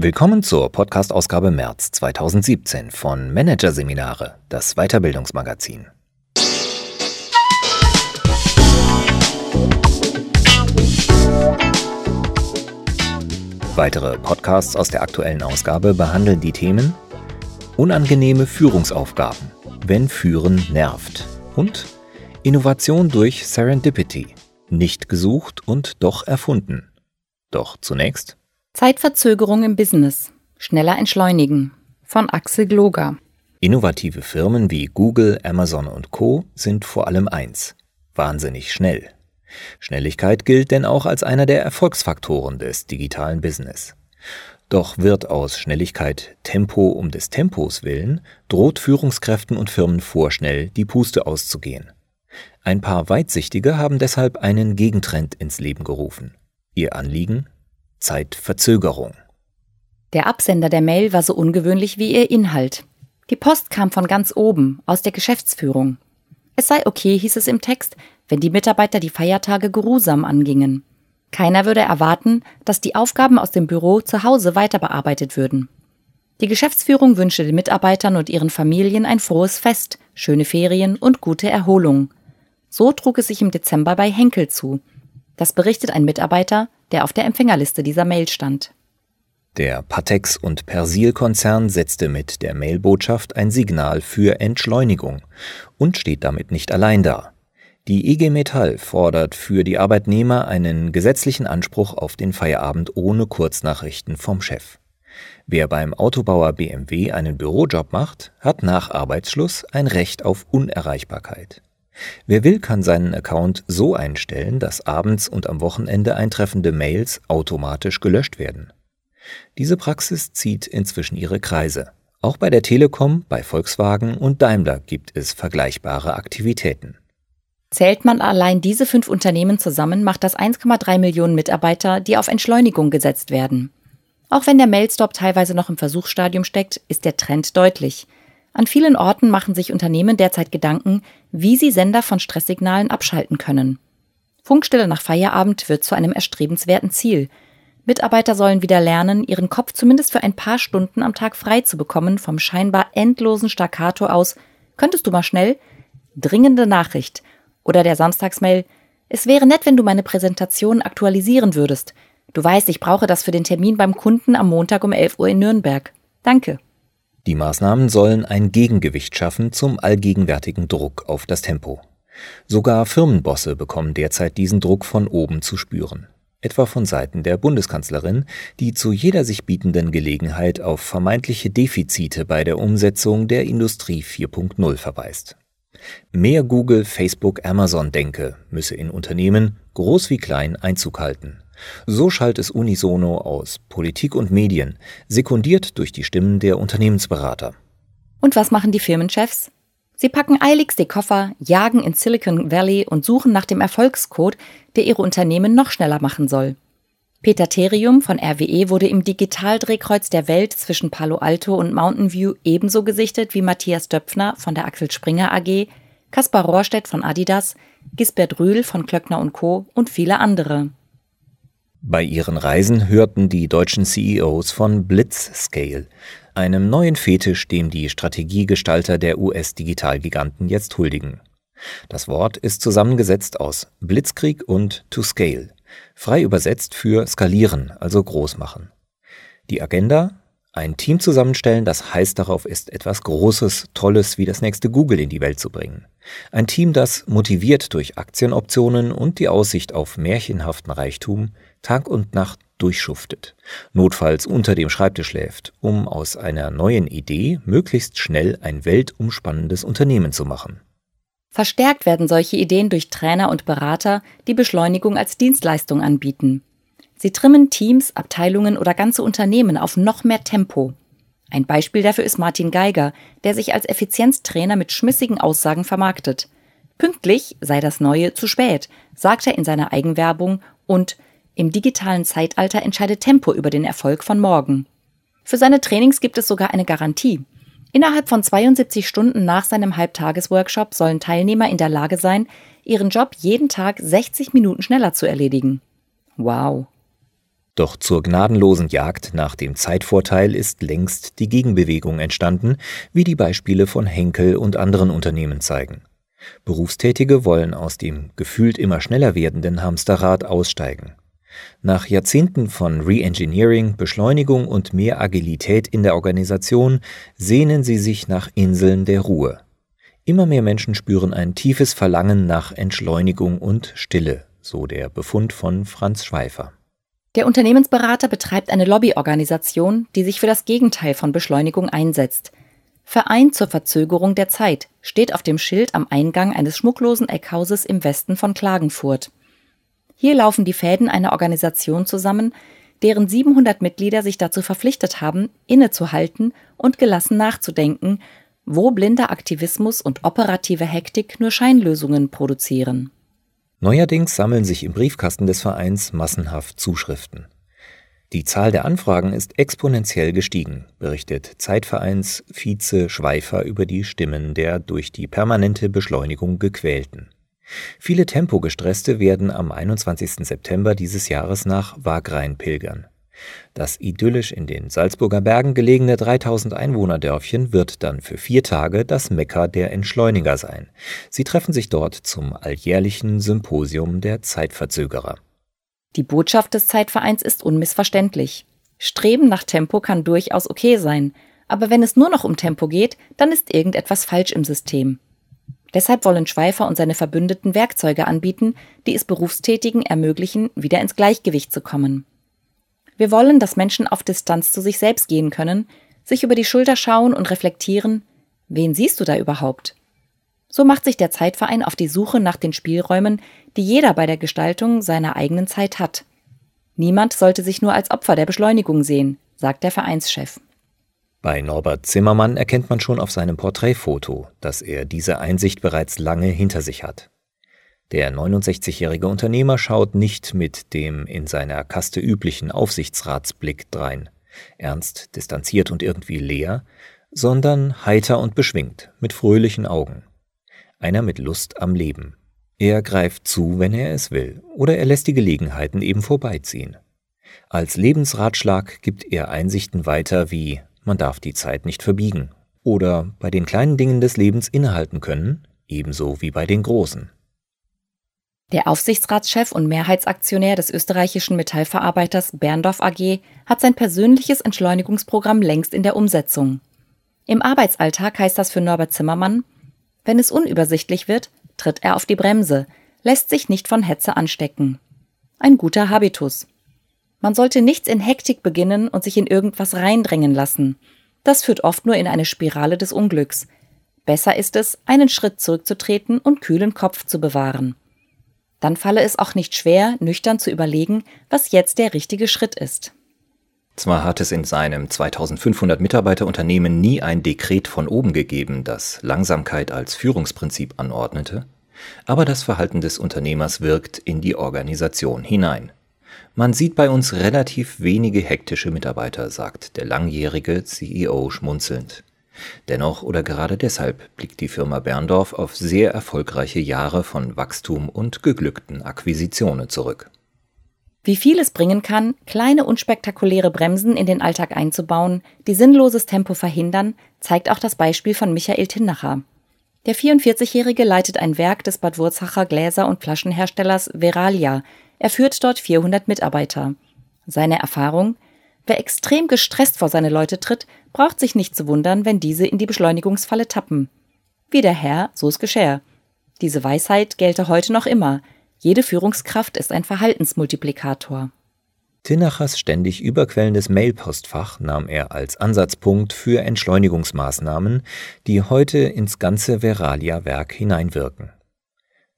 Willkommen zur Podcast-Ausgabe März 2017 von Managerseminare, das Weiterbildungsmagazin. Weitere Podcasts aus der aktuellen Ausgabe behandeln die Themen Unangenehme Führungsaufgaben, wenn Führen nervt und Innovation durch Serendipity, nicht gesucht und doch erfunden. Doch zunächst Zeitverzögerung im Business. Schneller entschleunigen. Von Axel Gloger. Innovative Firmen wie Google, Amazon und Co sind vor allem eins. Wahnsinnig schnell. Schnelligkeit gilt denn auch als einer der Erfolgsfaktoren des digitalen Business. Doch wird aus Schnelligkeit Tempo um des Tempos willen, droht Führungskräften und Firmen vorschnell die Puste auszugehen. Ein paar Weitsichtige haben deshalb einen Gegentrend ins Leben gerufen. Ihr Anliegen Zeitverzögerung. Der Absender der Mail war so ungewöhnlich wie ihr Inhalt. Die Post kam von ganz oben, aus der Geschäftsführung. Es sei okay, hieß es im Text, wenn die Mitarbeiter die Feiertage geruhsam angingen. Keiner würde erwarten, dass die Aufgaben aus dem Büro zu Hause weiter bearbeitet würden. Die Geschäftsführung wünschte den Mitarbeitern und ihren Familien ein frohes Fest, schöne Ferien und gute Erholung. So trug es sich im Dezember bei Henkel zu. Das berichtet ein Mitarbeiter, der auf der Empfängerliste dieser Mail stand. Der Patex- und Persil-Konzern setzte mit der Mailbotschaft ein Signal für Entschleunigung und steht damit nicht allein da. Die IG Metall fordert für die Arbeitnehmer einen gesetzlichen Anspruch auf den Feierabend ohne Kurznachrichten vom Chef. Wer beim Autobauer BMW einen Bürojob macht, hat nach Arbeitsschluss ein Recht auf Unerreichbarkeit. Wer will, kann seinen Account so einstellen, dass abends und am Wochenende eintreffende Mails automatisch gelöscht werden. Diese Praxis zieht inzwischen ihre Kreise. Auch bei der Telekom, bei Volkswagen und Daimler gibt es vergleichbare Aktivitäten. Zählt man allein diese fünf Unternehmen zusammen, macht das 1,3 Millionen Mitarbeiter, die auf Entschleunigung gesetzt werden. Auch wenn der Mailstop teilweise noch im Versuchsstadium steckt, ist der Trend deutlich. An vielen Orten machen sich Unternehmen derzeit Gedanken, wie sie Sender von Stresssignalen abschalten können. Funkstille nach Feierabend wird zu einem erstrebenswerten Ziel. Mitarbeiter sollen wieder lernen, ihren Kopf zumindest für ein paar Stunden am Tag frei zu bekommen vom scheinbar endlosen Staccato aus Könntest du mal schnell? Dringende Nachricht. Oder der Samstagsmail Es wäre nett, wenn du meine Präsentation aktualisieren würdest. Du weißt, ich brauche das für den Termin beim Kunden am Montag um 11 Uhr in Nürnberg. Danke. Die Maßnahmen sollen ein Gegengewicht schaffen zum allgegenwärtigen Druck auf das Tempo. Sogar Firmenbosse bekommen derzeit diesen Druck von oben zu spüren. Etwa von Seiten der Bundeskanzlerin, die zu jeder sich bietenden Gelegenheit auf vermeintliche Defizite bei der Umsetzung der Industrie 4.0 verweist. Mehr Google, Facebook, Amazon-Denke müsse in Unternehmen, groß wie klein, Einzug halten. So schallt es unisono aus Politik und Medien, sekundiert durch die Stimmen der Unternehmensberater. Und was machen die Firmenchefs? Sie packen eiligst die Koffer, jagen in Silicon Valley und suchen nach dem Erfolgscode, der ihre Unternehmen noch schneller machen soll. Peter Therium von RWE wurde im Digitaldrehkreuz der Welt zwischen Palo Alto und Mountain View ebenso gesichtet wie Matthias Döpfner von der Axel Springer AG, Kaspar Rohrstedt von Adidas, Gisbert Rühl von Klöckner Co. und viele andere. Bei ihren Reisen hörten die deutschen CEOs von Blitzscale, einem neuen Fetisch, dem die Strategiegestalter der US-Digitalgiganten jetzt huldigen. Das Wort ist zusammengesetzt aus Blitzkrieg und to scale, frei übersetzt für skalieren, also groß machen. Die Agenda? Ein Team zusammenstellen, das heiß darauf ist, etwas Großes, Tolles wie das nächste Google in die Welt zu bringen. Ein Team, das motiviert durch Aktienoptionen und die Aussicht auf märchenhaften Reichtum Tag und Nacht durchschuftet, notfalls unter dem Schreibtisch schläft, um aus einer neuen Idee möglichst schnell ein weltumspannendes Unternehmen zu machen. Verstärkt werden solche Ideen durch Trainer und Berater, die Beschleunigung als Dienstleistung anbieten. Sie trimmen Teams, Abteilungen oder ganze Unternehmen auf noch mehr Tempo. Ein Beispiel dafür ist Martin Geiger, der sich als Effizienztrainer mit schmissigen Aussagen vermarktet. Pünktlich sei das Neue zu spät, sagt er in seiner Eigenwerbung und im digitalen Zeitalter entscheidet Tempo über den Erfolg von morgen. Für seine Trainings gibt es sogar eine Garantie. Innerhalb von 72 Stunden nach seinem Halbtagesworkshop sollen Teilnehmer in der Lage sein, ihren Job jeden Tag 60 Minuten schneller zu erledigen. Wow. Doch zur gnadenlosen Jagd nach dem Zeitvorteil ist längst die Gegenbewegung entstanden, wie die Beispiele von Henkel und anderen Unternehmen zeigen. Berufstätige wollen aus dem gefühlt immer schneller werdenden Hamsterrad aussteigen. Nach Jahrzehnten von Reengineering, Beschleunigung und mehr Agilität in der Organisation sehnen sie sich nach Inseln der Ruhe. Immer mehr Menschen spüren ein tiefes Verlangen nach Entschleunigung und Stille, so der Befund von Franz Schweifer. Der Unternehmensberater betreibt eine Lobbyorganisation, die sich für das Gegenteil von Beschleunigung einsetzt. Verein zur Verzögerung der Zeit steht auf dem Schild am Eingang eines schmucklosen Eckhauses im Westen von Klagenfurt. Hier laufen die Fäden einer Organisation zusammen, deren 700 Mitglieder sich dazu verpflichtet haben, innezuhalten und gelassen nachzudenken, wo blinder Aktivismus und operative Hektik nur Scheinlösungen produzieren. Neuerdings sammeln sich im Briefkasten des Vereins massenhaft Zuschriften. Die Zahl der Anfragen ist exponentiell gestiegen, berichtet Zeitvereins Vize Schweifer über die Stimmen der durch die permanente Beschleunigung gequälten. Viele Tempogestresste werden am 21. September dieses Jahres nach Wagrain pilgern. Das idyllisch in den Salzburger Bergen gelegene 3000 Einwohnerdörfchen wird dann für vier Tage das Mekka der Entschleuniger sein. Sie treffen sich dort zum alljährlichen Symposium der Zeitverzögerer. Die Botschaft des Zeitvereins ist unmissverständlich. Streben nach Tempo kann durchaus okay sein, aber wenn es nur noch um Tempo geht, dann ist irgendetwas falsch im System. Deshalb wollen Schweifer und seine Verbündeten Werkzeuge anbieten, die es Berufstätigen ermöglichen, wieder ins Gleichgewicht zu kommen. Wir wollen, dass Menschen auf Distanz zu sich selbst gehen können, sich über die Schulter schauen und reflektieren, wen siehst du da überhaupt? So macht sich der Zeitverein auf die Suche nach den Spielräumen, die jeder bei der Gestaltung seiner eigenen Zeit hat. Niemand sollte sich nur als Opfer der Beschleunigung sehen, sagt der Vereinschef. Bei Norbert Zimmermann erkennt man schon auf seinem Porträtfoto, dass er diese Einsicht bereits lange hinter sich hat. Der 69-jährige Unternehmer schaut nicht mit dem in seiner Kaste üblichen Aufsichtsratsblick drein, ernst, distanziert und irgendwie leer, sondern heiter und beschwingt, mit fröhlichen Augen. Einer mit Lust am Leben. Er greift zu, wenn er es will, oder er lässt die Gelegenheiten eben vorbeiziehen. Als Lebensratschlag gibt er Einsichten weiter wie man darf die Zeit nicht verbiegen oder bei den kleinen Dingen des Lebens innehalten können, ebenso wie bei den großen. Der Aufsichtsratschef und Mehrheitsaktionär des österreichischen Metallverarbeiters Berndorf AG hat sein persönliches Entschleunigungsprogramm längst in der Umsetzung. Im Arbeitsalltag heißt das für Norbert Zimmermann, wenn es unübersichtlich wird, tritt er auf die Bremse, lässt sich nicht von Hetze anstecken. Ein guter Habitus. Man sollte nichts in Hektik beginnen und sich in irgendwas reindrängen lassen. Das führt oft nur in eine Spirale des Unglücks. Besser ist es, einen Schritt zurückzutreten und kühlen Kopf zu bewahren dann falle es auch nicht schwer, nüchtern zu überlegen, was jetzt der richtige Schritt ist. Zwar hat es in seinem 2500 Mitarbeiter Unternehmen nie ein Dekret von oben gegeben, das Langsamkeit als Führungsprinzip anordnete, aber das Verhalten des Unternehmers wirkt in die Organisation hinein. Man sieht bei uns relativ wenige hektische Mitarbeiter, sagt der langjährige CEO schmunzelnd. Dennoch oder gerade deshalb blickt die Firma Berndorf auf sehr erfolgreiche Jahre von Wachstum und geglückten Akquisitionen zurück. Wie viel es bringen kann, kleine unspektakuläre Bremsen in den Alltag einzubauen, die sinnloses Tempo verhindern, zeigt auch das Beispiel von Michael Tinnacher. Der 44-Jährige leitet ein Werk des Bad Wurzacher Gläser- und Flaschenherstellers Veralia. Er führt dort 400 Mitarbeiter. Seine Erfahrung – Wer extrem gestresst vor seine Leute tritt, braucht sich nicht zu wundern, wenn diese in die Beschleunigungsfalle tappen. Wie der Herr, so es geschah. Diese Weisheit gelte heute noch immer. Jede Führungskraft ist ein Verhaltensmultiplikator. Tinnachers ständig überquellendes Mailpostfach nahm er als Ansatzpunkt für Entschleunigungsmaßnahmen, die heute ins ganze Veralia-Werk hineinwirken.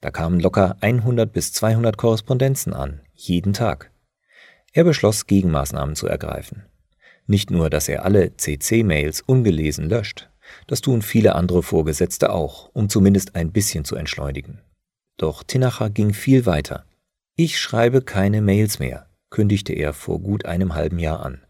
Da kamen locker 100 bis 200 Korrespondenzen an, jeden Tag. Er beschloss, Gegenmaßnahmen zu ergreifen. Nicht nur, dass er alle CC-Mails ungelesen löscht, das tun viele andere Vorgesetzte auch, um zumindest ein bisschen zu entschleunigen. Doch Tinacher ging viel weiter. Ich schreibe keine Mails mehr, kündigte er vor gut einem halben Jahr an.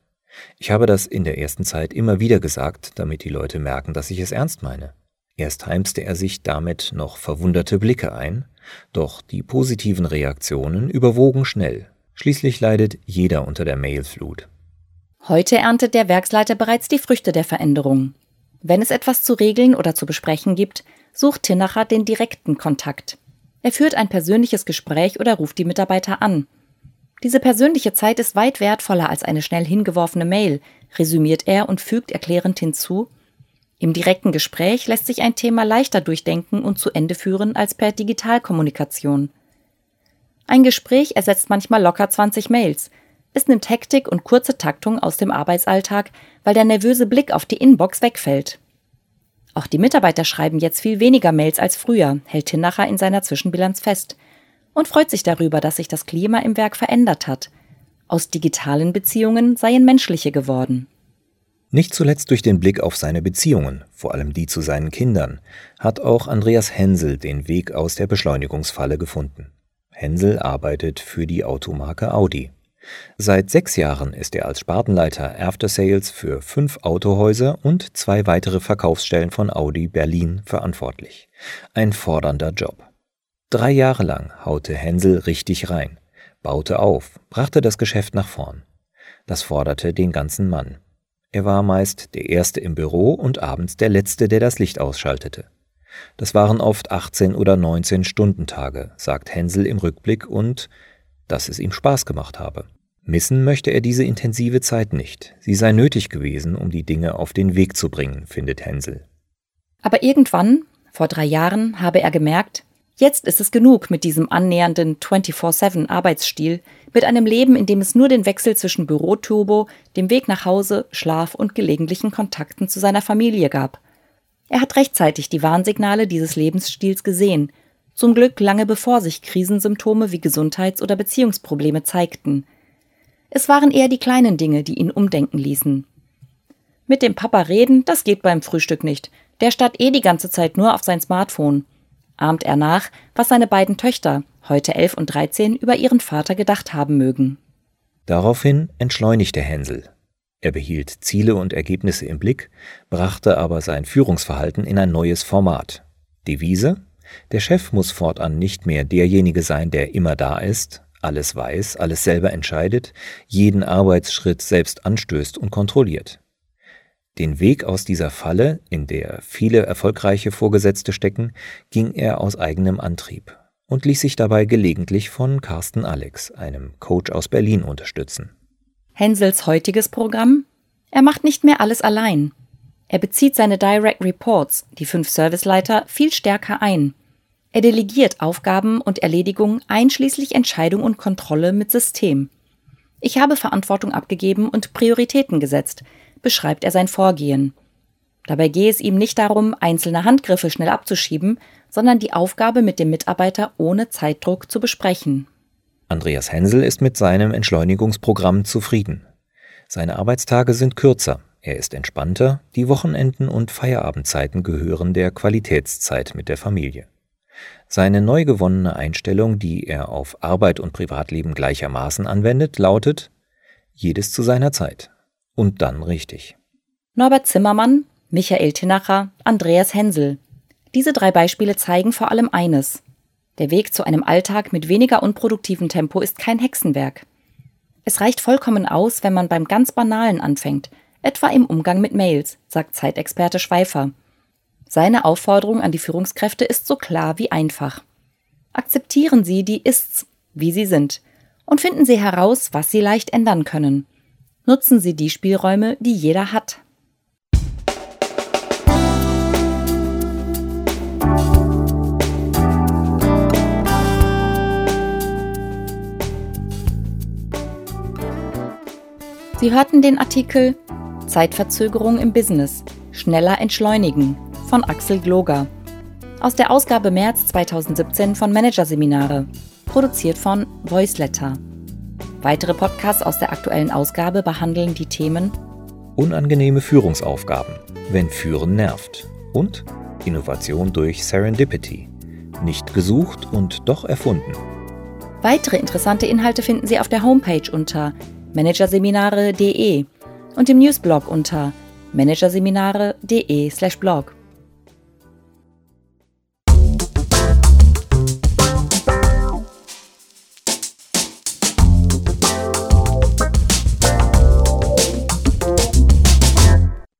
Ich habe das in der ersten Zeit immer wieder gesagt, damit die Leute merken, dass ich es ernst meine. Erst heimste er sich damit noch verwunderte Blicke ein, doch die positiven Reaktionen überwogen schnell Schließlich leidet jeder unter der Mailflut. Heute erntet der Werksleiter bereits die Früchte der Veränderung. Wenn es etwas zu regeln oder zu besprechen gibt, sucht Tinacher den direkten Kontakt. Er führt ein persönliches Gespräch oder ruft die Mitarbeiter an. Diese persönliche Zeit ist weit wertvoller als eine schnell hingeworfene Mail, resümiert er und fügt erklärend hinzu, im direkten Gespräch lässt sich ein Thema leichter durchdenken und zu Ende führen als per Digitalkommunikation. Ein Gespräch ersetzt manchmal locker 20 Mails. Es nimmt Hektik und kurze Taktung aus dem Arbeitsalltag, weil der nervöse Blick auf die Inbox wegfällt. Auch die Mitarbeiter schreiben jetzt viel weniger Mails als früher, hält Tinacher in seiner Zwischenbilanz fest und freut sich darüber, dass sich das Klima im Werk verändert hat. Aus digitalen Beziehungen seien menschliche geworden. Nicht zuletzt durch den Blick auf seine Beziehungen, vor allem die zu seinen Kindern, hat auch Andreas Hensel den Weg aus der Beschleunigungsfalle gefunden. Hensel arbeitet für die Automarke Audi. Seit sechs Jahren ist er als Spartenleiter After Sales für fünf Autohäuser und zwei weitere Verkaufsstellen von Audi Berlin verantwortlich. Ein fordernder Job. Drei Jahre lang haute Hensel richtig rein, baute auf, brachte das Geschäft nach vorn. Das forderte den ganzen Mann. Er war meist der Erste im Büro und abends der Letzte, der das Licht ausschaltete. Das waren oft 18 oder 19 Stundentage, sagt Hänsel im Rückblick und dass es ihm Spaß gemacht habe. Missen möchte er diese intensive Zeit nicht. Sie sei nötig gewesen, um die Dinge auf den Weg zu bringen, findet Hänsel. Aber irgendwann, vor drei Jahren, habe er gemerkt, Jetzt ist es genug mit diesem annähernden 24-7-Arbeitsstil, mit einem Leben, in dem es nur den Wechsel zwischen Büroturbo, dem Weg nach Hause, Schlaf und gelegentlichen Kontakten zu seiner Familie gab. Er hat rechtzeitig die Warnsignale dieses Lebensstils gesehen, zum Glück lange bevor sich Krisensymptome wie Gesundheits- oder Beziehungsprobleme zeigten. Es waren eher die kleinen Dinge, die ihn umdenken ließen. Mit dem Papa reden, das geht beim Frühstück nicht. Der starrt eh die ganze Zeit nur auf sein Smartphone ahmt er nach, was seine beiden Töchter, heute elf und dreizehn, über ihren Vater gedacht haben mögen. Daraufhin entschleunigte Hänsel. Er behielt Ziele und Ergebnisse im Blick, brachte aber sein Führungsverhalten in ein neues Format. Devise? Der Chef muss fortan nicht mehr derjenige sein, der immer da ist, alles weiß, alles selber entscheidet, jeden Arbeitsschritt selbst anstößt und kontrolliert. Den Weg aus dieser Falle, in der viele erfolgreiche Vorgesetzte stecken, ging er aus eigenem Antrieb und ließ sich dabei gelegentlich von Carsten Alex, einem Coach aus Berlin, unterstützen. Hensels heutiges Programm? Er macht nicht mehr alles allein. Er bezieht seine Direct Reports, die fünf Serviceleiter, viel stärker ein. Er delegiert Aufgaben und Erledigungen einschließlich Entscheidung und Kontrolle mit System. Ich habe Verantwortung abgegeben und Prioritäten gesetzt, beschreibt er sein Vorgehen. Dabei gehe es ihm nicht darum, einzelne Handgriffe schnell abzuschieben, sondern die Aufgabe mit dem Mitarbeiter ohne Zeitdruck zu besprechen. Andreas Hensel ist mit seinem Entschleunigungsprogramm zufrieden. Seine Arbeitstage sind kürzer, er ist entspannter, die Wochenenden und Feierabendzeiten gehören der Qualitätszeit mit der Familie. Seine neu gewonnene Einstellung, die er auf Arbeit und Privatleben gleichermaßen anwendet, lautet jedes zu seiner Zeit und dann richtig. Norbert Zimmermann, Michael Tinacher, Andreas Hensel. Diese drei Beispiele zeigen vor allem eines. Der Weg zu einem Alltag mit weniger unproduktivem Tempo ist kein Hexenwerk. Es reicht vollkommen aus, wenn man beim ganz Banalen anfängt, etwa im Umgang mit Mails, sagt Zeitexperte Schweifer. Seine Aufforderung an die Führungskräfte ist so klar wie einfach. Akzeptieren Sie die Ists, wie sie sind, und finden Sie heraus, was Sie leicht ändern können. Nutzen Sie die Spielräume, die jeder hat. Sie hörten den Artikel Zeitverzögerung im Business. Schneller entschleunigen von Axel Gloger. Aus der Ausgabe März 2017 von Managerseminare. Produziert von Voiceletter. Weitere Podcasts aus der aktuellen Ausgabe behandeln die Themen Unangenehme Führungsaufgaben, wenn Führen nervt und Innovation durch Serendipity. Nicht gesucht und doch erfunden. Weitere interessante Inhalte finden Sie auf der Homepage unter managerseminare.de und im Newsblog unter managerseminare.de/blog.